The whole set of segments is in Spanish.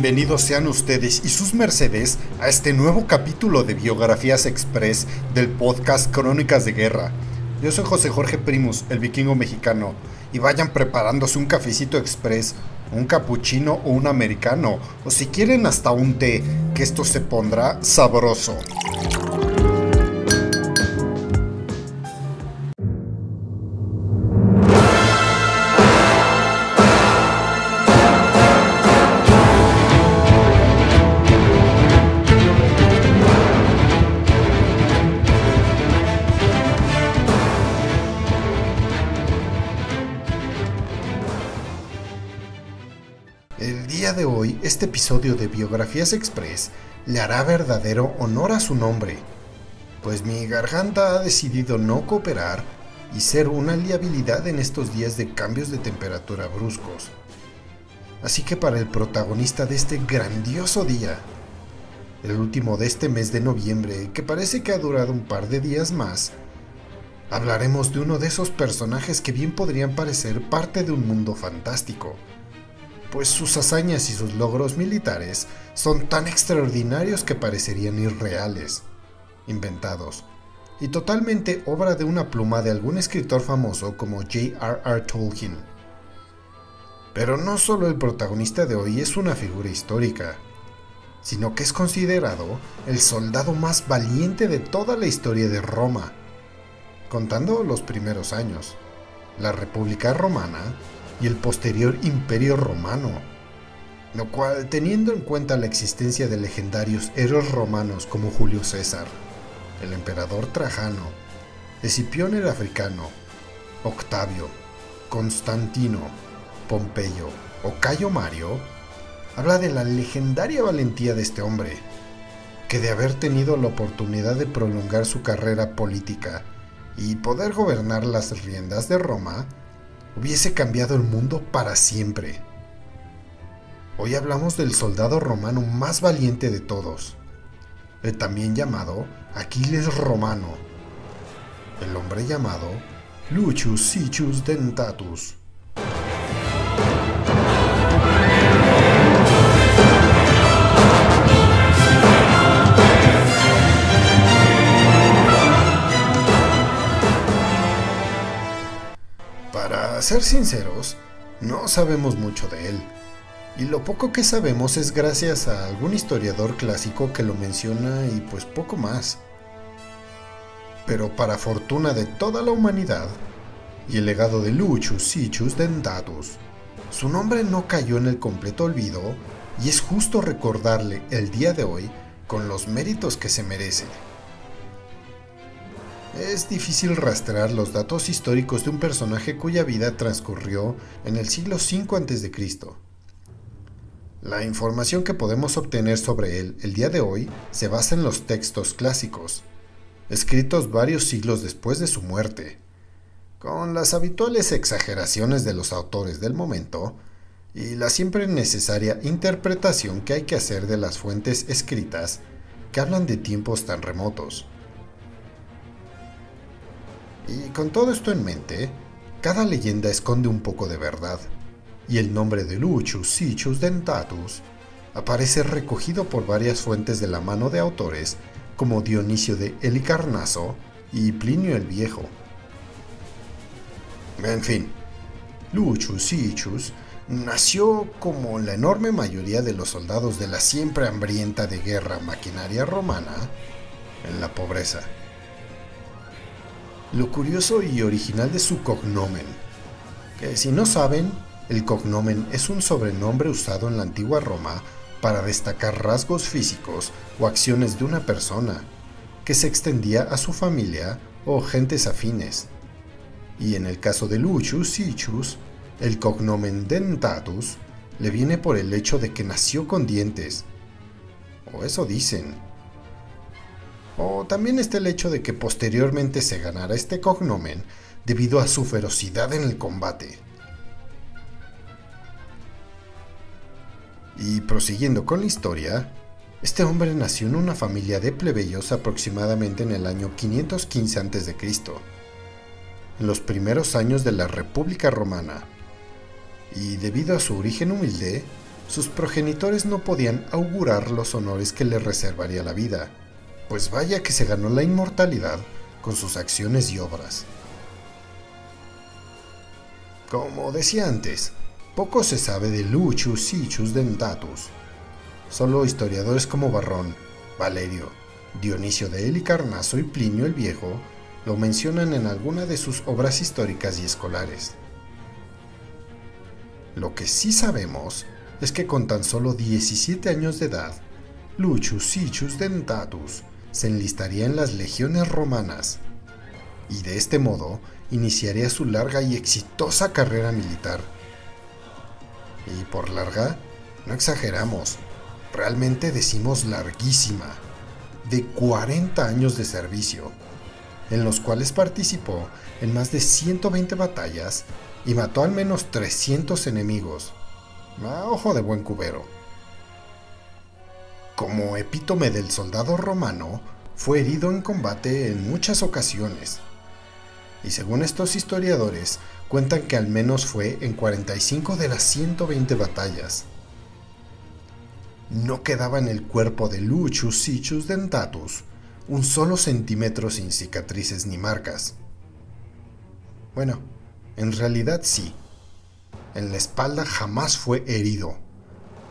Bienvenidos sean ustedes y sus mercedes a este nuevo capítulo de Biografías Express del podcast Crónicas de Guerra. Yo soy José Jorge Primus, el vikingo mexicano, y vayan preparándose un cafecito express, un cappuccino o un americano, o si quieren hasta un té, que esto se pondrá sabroso. Este episodio de Biografías Express le hará verdadero honor a su nombre, pues mi garganta ha decidido no cooperar y ser una liabilidad en estos días de cambios de temperatura bruscos. Así que para el protagonista de este grandioso día, el último de este mes de noviembre, que parece que ha durado un par de días más, hablaremos de uno de esos personajes que bien podrían parecer parte de un mundo fantástico pues sus hazañas y sus logros militares son tan extraordinarios que parecerían irreales, inventados, y totalmente obra de una pluma de algún escritor famoso como J.R.R. Tolkien. Pero no solo el protagonista de hoy es una figura histórica, sino que es considerado el soldado más valiente de toda la historia de Roma, contando los primeros años. La República Romana y el posterior Imperio Romano, lo cual, teniendo en cuenta la existencia de legendarios héroes romanos como Julio César, el emperador Trajano, Escipión el Africano, Octavio, Constantino, Pompeyo o Cayo Mario, habla de la legendaria valentía de este hombre, que de haber tenido la oportunidad de prolongar su carrera política y poder gobernar las riendas de Roma, hubiese cambiado el mundo para siempre. Hoy hablamos del soldado romano más valiente de todos, el también llamado Aquiles Romano, el hombre llamado Lucius Siccius Dentatus. Ser sinceros, no sabemos mucho de él. Y lo poco que sabemos es gracias a algún historiador clásico que lo menciona y pues poco más. Pero para fortuna de toda la humanidad, y el legado de Lucius Siccius Dentatus, su nombre no cayó en el completo olvido y es justo recordarle el día de hoy con los méritos que se merece. Es difícil rastrear los datos históricos de un personaje cuya vida transcurrió en el siglo V a.C. La información que podemos obtener sobre él el día de hoy se basa en los textos clásicos, escritos varios siglos después de su muerte, con las habituales exageraciones de los autores del momento y la siempre necesaria interpretación que hay que hacer de las fuentes escritas que hablan de tiempos tan remotos. Y con todo esto en mente, cada leyenda esconde un poco de verdad, y el nombre de Lucius Siccius Dentatus aparece recogido por varias fuentes de la mano de autores como Dionisio de Helicarnaso y Plinio el Viejo. En fin, Lucius Siccius nació como la enorme mayoría de los soldados de la siempre hambrienta de guerra maquinaria romana en la pobreza lo curioso y original de su cognomen. Que si no saben, el cognomen es un sobrenombre usado en la antigua Roma para destacar rasgos físicos o acciones de una persona, que se extendía a su familia o gentes afines. Y en el caso de Lucius Siccius, el cognomen Dentatus le viene por el hecho de que nació con dientes. O eso dicen. O también está el hecho de que posteriormente se ganara este cognomen debido a su ferocidad en el combate. Y prosiguiendo con la historia, este hombre nació en una familia de plebeyos aproximadamente en el año 515 a.C., en los primeros años de la República Romana, y debido a su origen humilde, sus progenitores no podían augurar los honores que le reservaría la vida, pues vaya que se ganó la inmortalidad con sus acciones y obras. Como decía antes, poco se sabe de Lucius Siccius Dentatus. Solo historiadores como Barrón, Valerio, Dionisio de Helicarnaso y Plinio el Viejo lo mencionan en alguna de sus obras históricas y escolares. Lo que sí sabemos es que con tan solo 17 años de edad, Lucius Siccius Dentatus se enlistaría en las legiones romanas y de este modo iniciaría su larga y exitosa carrera militar. Y por larga, no exageramos, realmente decimos larguísima, de 40 años de servicio, en los cuales participó en más de 120 batallas y mató al menos 300 enemigos. A ojo de buen cubero. Como epítome del soldado romano, fue herido en combate en muchas ocasiones. Y según estos historiadores, cuentan que al menos fue en 45 de las 120 batallas. No quedaba en el cuerpo de Lucius Siccius Dentatus un solo centímetro sin cicatrices ni marcas. Bueno, en realidad sí. En la espalda jamás fue herido,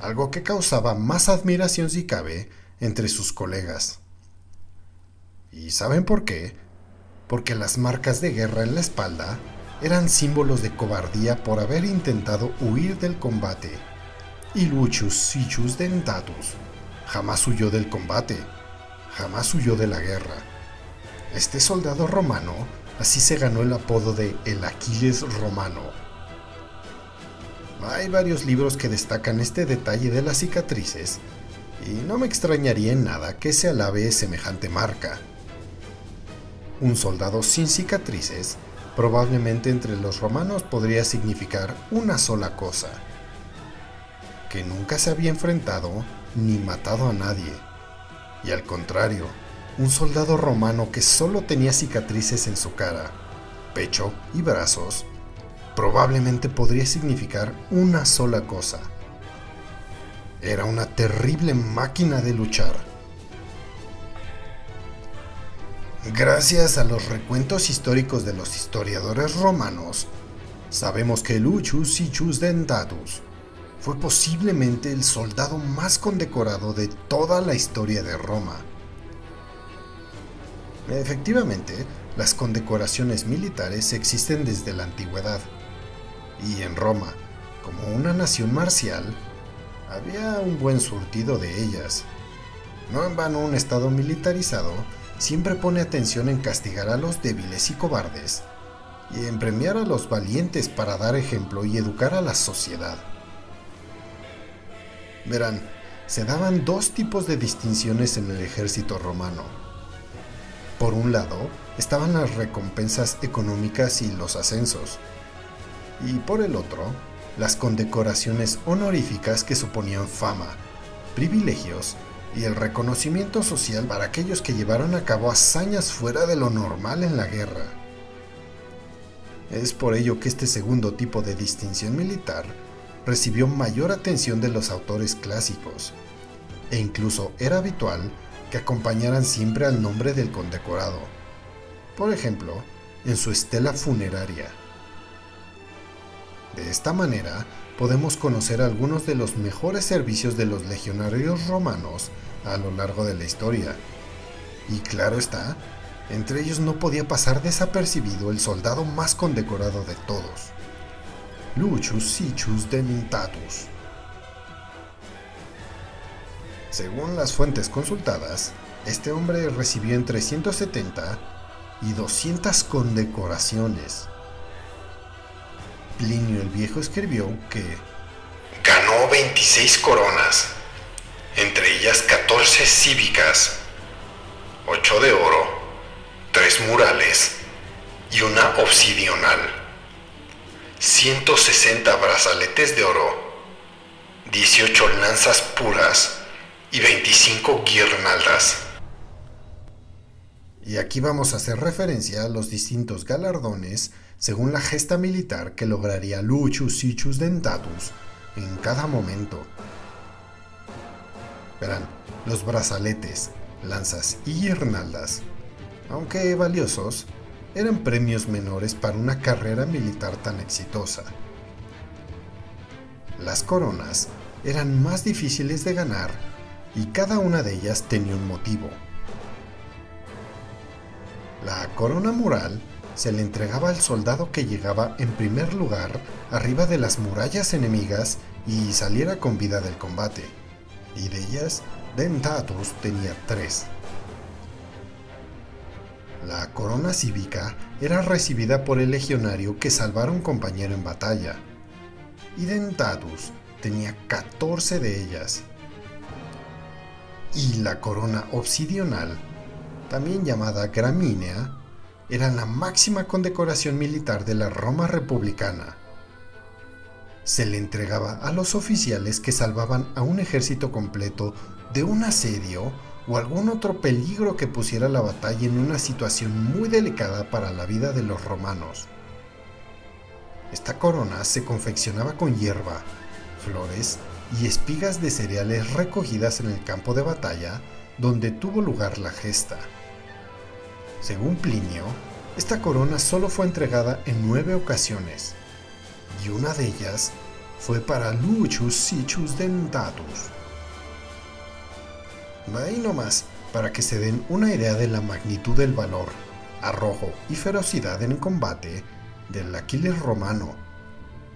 algo que causaba más admiración si cabe entre sus colegas. ¿Y saben por qué? Porque las marcas de guerra en la espalda eran símbolos de cobardía por haber intentado huir del combate. Y Lucius Siccius Dentatus jamás huyó del combate jamás huyó de la guerra. Este soldado romano así se ganó el apodo de el Aquiles romano. Hay varios libros que destacan este detalle de las cicatrices y no me extrañaría en nada que se alabe semejante marca. Un soldado sin cicatrices probablemente entre los romanos podría significar una sola cosa, que nunca se había enfrentado ni matado a nadie y al contrario, un soldado romano que solo tenía cicatrices en su cara, pecho y brazos, probablemente podría significar una sola cosa. Era una terrible máquina de luchar. Gracias a los recuentos históricos de los historiadores romanos, sabemos que Lucius Siccius Dentatus fue posiblemente el soldado más condecorado de toda la historia de Roma. Efectivamente, las condecoraciones militares existen desde la antigüedad, y en Roma, como una nación marcial, había un buen surtido de ellas. No en vano un Estado militarizado siempre pone atención en castigar a los débiles y cobardes, y en premiar a los valientes para dar ejemplo y educar a la sociedad. Verán, se daban dos tipos de distinciones en el ejército romano. Por un lado, estaban las recompensas económicas y los ascensos. Y por el otro, las condecoraciones honoríficas que suponían fama, privilegios y el reconocimiento social para aquellos que llevaron a cabo hazañas fuera de lo normal en la guerra. Es por ello que este segundo tipo de distinción militar recibió mayor atención de los autores clásicos, e incluso era habitual que acompañaran siempre al nombre del condecorado, por ejemplo, en su estela funeraria. De esta manera, podemos conocer algunos de los mejores servicios de los legionarios romanos a lo largo de la historia. Y claro está, entre ellos no podía pasar desapercibido el soldado más condecorado de todos, Lucius Siccius Dentatus. Según las fuentes consultadas, este hombre recibió entre 170 y 200 condecoraciones. Plinio el Viejo escribió que ganó 26 coronas, entre ellas 14 cívicas, 8 de oro, 3 murales y una obsidional. 160 brazaletes de oro, 18 lanzas puras y 25 guirnaldas. Y aquí vamos a hacer referencia a los distintos galardones según la gesta militar que lograría Lucius Siccius Dentatus en cada momento. Verán, los brazaletes, lanzas y guirnaldas, aunque valiosos, eran premios menores para una carrera militar tan exitosa. Las coronas eran más difíciles de ganar y cada una de ellas tenía un motivo. La corona mural se le entregaba al soldado que llegaba en primer lugar arriba de las murallas enemigas y saliera con vida del combate, y de ellas Dentatus tenía tres. La corona cívica era recibida por el legionario que salvara un compañero en batalla, y Dentatus tenía 14 de ellas. Y la corona obsidional, también llamada gramínea, era la máxima condecoración militar de la Roma republicana. Se le entregaba a los oficiales que salvaban a un ejército completo de un asedio o algún otro peligro que pusiera la batalla en una situación muy delicada para la vida de los romanos. Esta corona se confeccionaba con hierba, flores y espigas de cereales recogidas en el campo de batalla donde tuvo lugar la gesta. Según Plinio, esta corona solo fue entregada en nueve ocasiones, y una de ellas fue para Lucius Siccius Dentatus. Ahí nomás, para que se den una idea de la magnitud del valor, arrojo y ferocidad en combate del Aquiles romano,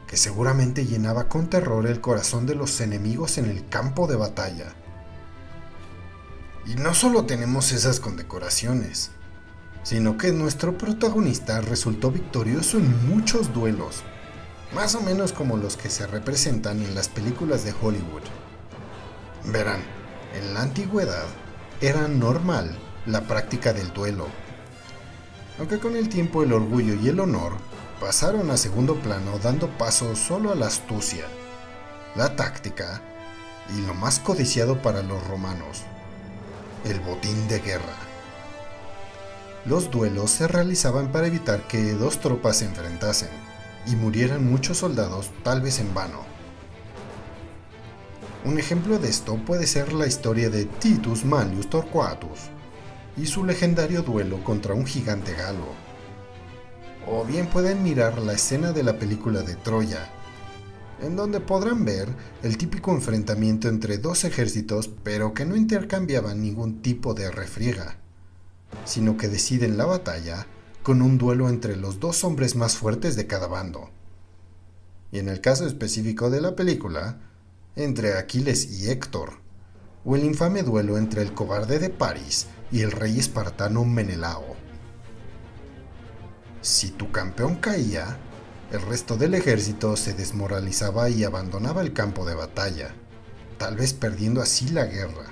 que seguramente llenaba con terror el corazón de los enemigos en el campo de batalla. Y no solo tenemos esas condecoraciones, sino que nuestro protagonista resultó victorioso en muchos duelos, más o menos como los que se representan en las películas de Hollywood. Verán, en la antigüedad era normal la práctica del duelo, aunque con el tiempo el orgullo y el honor pasaron a segundo plano dando paso solo a la astucia, la táctica y lo más codiciado para los romanos, el botín de guerra. Los duelos se realizaban para evitar que dos tropas se enfrentasen y murieran muchos soldados tal vez en vano. Un ejemplo de esto puede ser la historia de Titus Manlius Torquatus y su legendario duelo contra un gigante galo. O bien pueden mirar la escena de la película de Troya, en donde podrán ver el típico enfrentamiento entre dos ejércitos pero que no intercambiaban ningún tipo de refriega sino que deciden la batalla con un duelo entre los dos hombres más fuertes de cada bando. Y en el caso específico de la película, entre Aquiles y Héctor, o el infame duelo entre el cobarde de París y el rey espartano Menelao. Si tu campeón caía, el resto del ejército se desmoralizaba y abandonaba el campo de batalla, tal vez perdiendo así la guerra.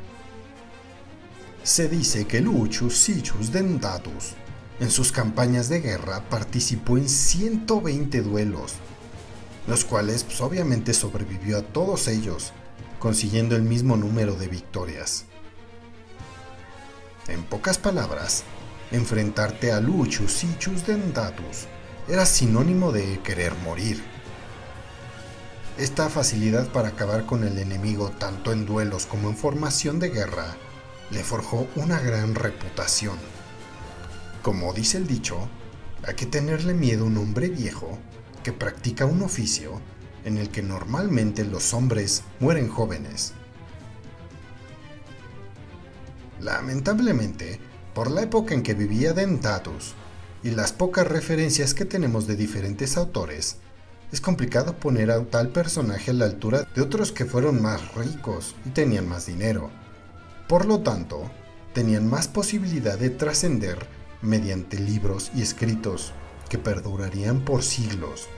Se dice que Lucius Siccius Dentatus en sus campañas de guerra participó en 120 duelos, los cuales pues, obviamente sobrevivió a todos ellos, consiguiendo el mismo número de victorias. En pocas palabras, enfrentarte a Lucius Siccius Dentatus era sinónimo de querer morir. Esta facilidad para acabar con el enemigo tanto en duelos como en formación de guerra le forjó una gran reputación. Como dice el dicho, hay que tenerle miedo a un hombre viejo que practica un oficio en el que normalmente los hombres mueren jóvenes. Lamentablemente, por la época en que vivía Dentatus y las pocas referencias que tenemos de diferentes autores, es complicado poner a tal personaje a la altura de otros que fueron más ricos y tenían más dinero. Por lo tanto, tenían más posibilidad de trascender mediante libros y escritos que perdurarían por siglos.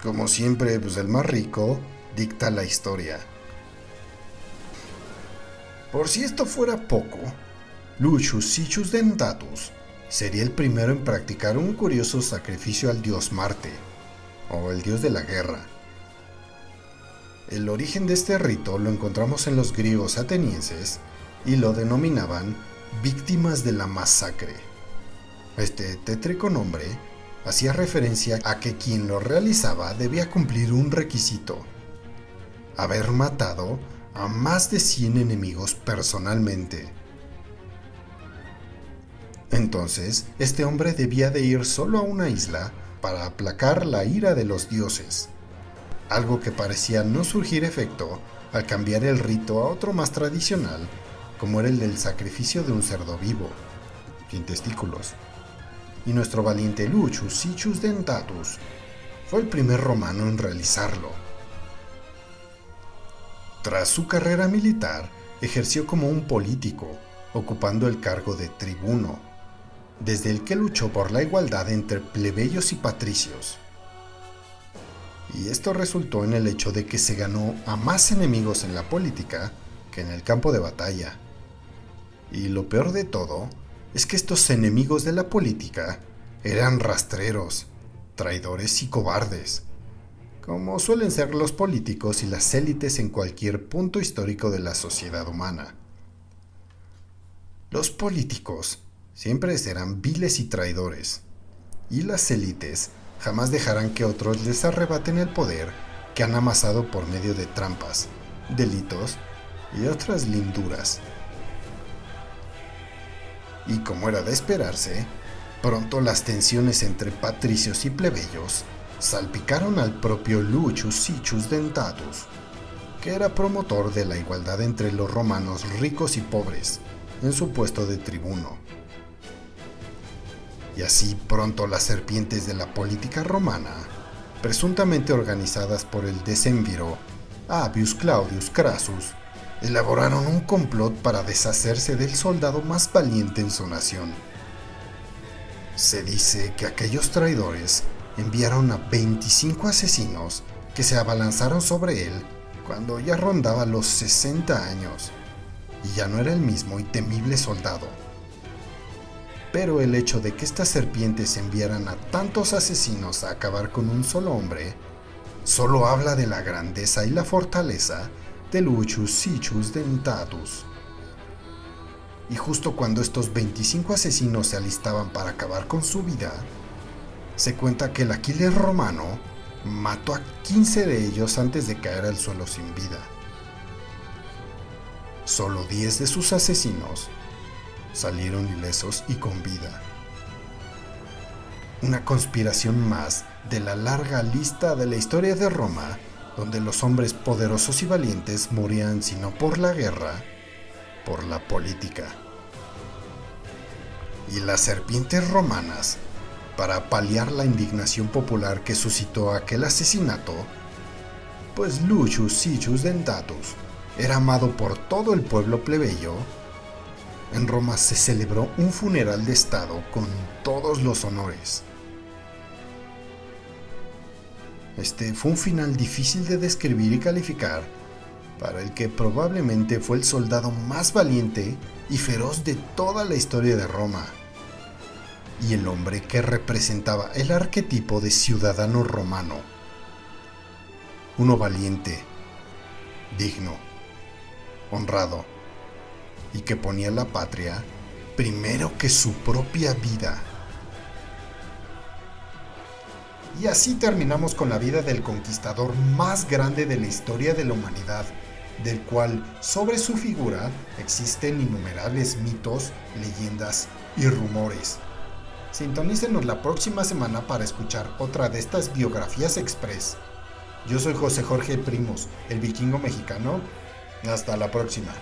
Como siempre, pues el más rico dicta la historia. Por si esto fuera poco, Lucius Siccius Dentatus sería el primero en practicar un curioso sacrificio al dios Marte, o el dios de la guerra, el origen de este rito lo encontramos en los griegos atenienses y lo denominaban víctimas de la masacre. Este tétrico nombre hacía referencia a que quien lo realizaba debía cumplir un requisito, haber matado a más de 100 enemigos personalmente. Entonces, este hombre debía de ir solo a una isla para aplacar la ira de los dioses, algo que parecía no surgir efecto al cambiar el rito a otro más tradicional, como era el del sacrificio de un cerdo vivo, sin testículos. Y nuestro valiente Lucius Siccius Dentatus fue el primer romano en realizarlo. Tras su carrera militar, ejerció como un político, ocupando el cargo de tribuno, desde el que luchó por la igualdad entre plebeyos y patricios. Y esto resultó en el hecho de que se ganó a más enemigos en la política que en el campo de batalla. Y lo peor de todo es que estos enemigos de la política eran rastreros, traidores y cobardes, como suelen ser los políticos y las élites en cualquier punto histórico de la sociedad humana. Los políticos siempre serán viles y traidores, y las élites jamás dejarán que otros les arrebaten el poder que han amasado por medio de trampas, delitos y otras linduras. Y como era de esperarse, pronto las tensiones entre patricios y plebeyos salpicaron al propio Lucius Siccius Dentatus, que era promotor de la igualdad entre los romanos ricos y pobres en su puesto de tribuno. Y así pronto las serpientes de la política romana, presuntamente organizadas por el decemviro Abius Claudius Crassus, elaboraron un complot para deshacerse del soldado más valiente en su nación. Se dice que aquellos traidores enviaron a 25 asesinos que se abalanzaron sobre él cuando ya rondaba los 60 años y ya no era el mismo y temible soldado. Pero el hecho de que estas serpientes enviaran a tantos asesinos a acabar con un solo hombre, solo habla de la grandeza y la fortaleza de Lucius Siccius Dentatus. Y justo cuando estos 25 asesinos se alistaban para acabar con su vida, se cuenta que el Aquiles romano mató a 15 de ellos antes de caer al suelo sin vida. Solo 10 de sus asesinos salieron ilesos y con vida. Una conspiración más de la larga lista de la historia de Roma donde los hombres poderosos y valientes morían sino por la guerra, por la política. Y las serpientes romanas, para paliar la indignación popular que suscitó aquel asesinato, pues Lucius Siccius Dentatus era amado por todo el pueblo plebeyo, en Roma se celebró un funeral de Estado con todos los honores este fue un final difícil de describir y calificar para el que probablemente fue el soldado más valiente y feroz de toda la historia de Roma, y el hombre que representaba el arquetipo de ciudadano romano. Uno valiente, digno, honrado, y que ponía la patria primero que su propia vida. Y así terminamos con la vida del conquistador más grande de la historia de la humanidad, del cual sobre su figura existen innumerables mitos, leyendas y rumores. Sintonícenos la próxima semana para escuchar otra de estas biografías express. Yo soy José Jorge Primos, el vikingo mexicano. Hasta la próxima.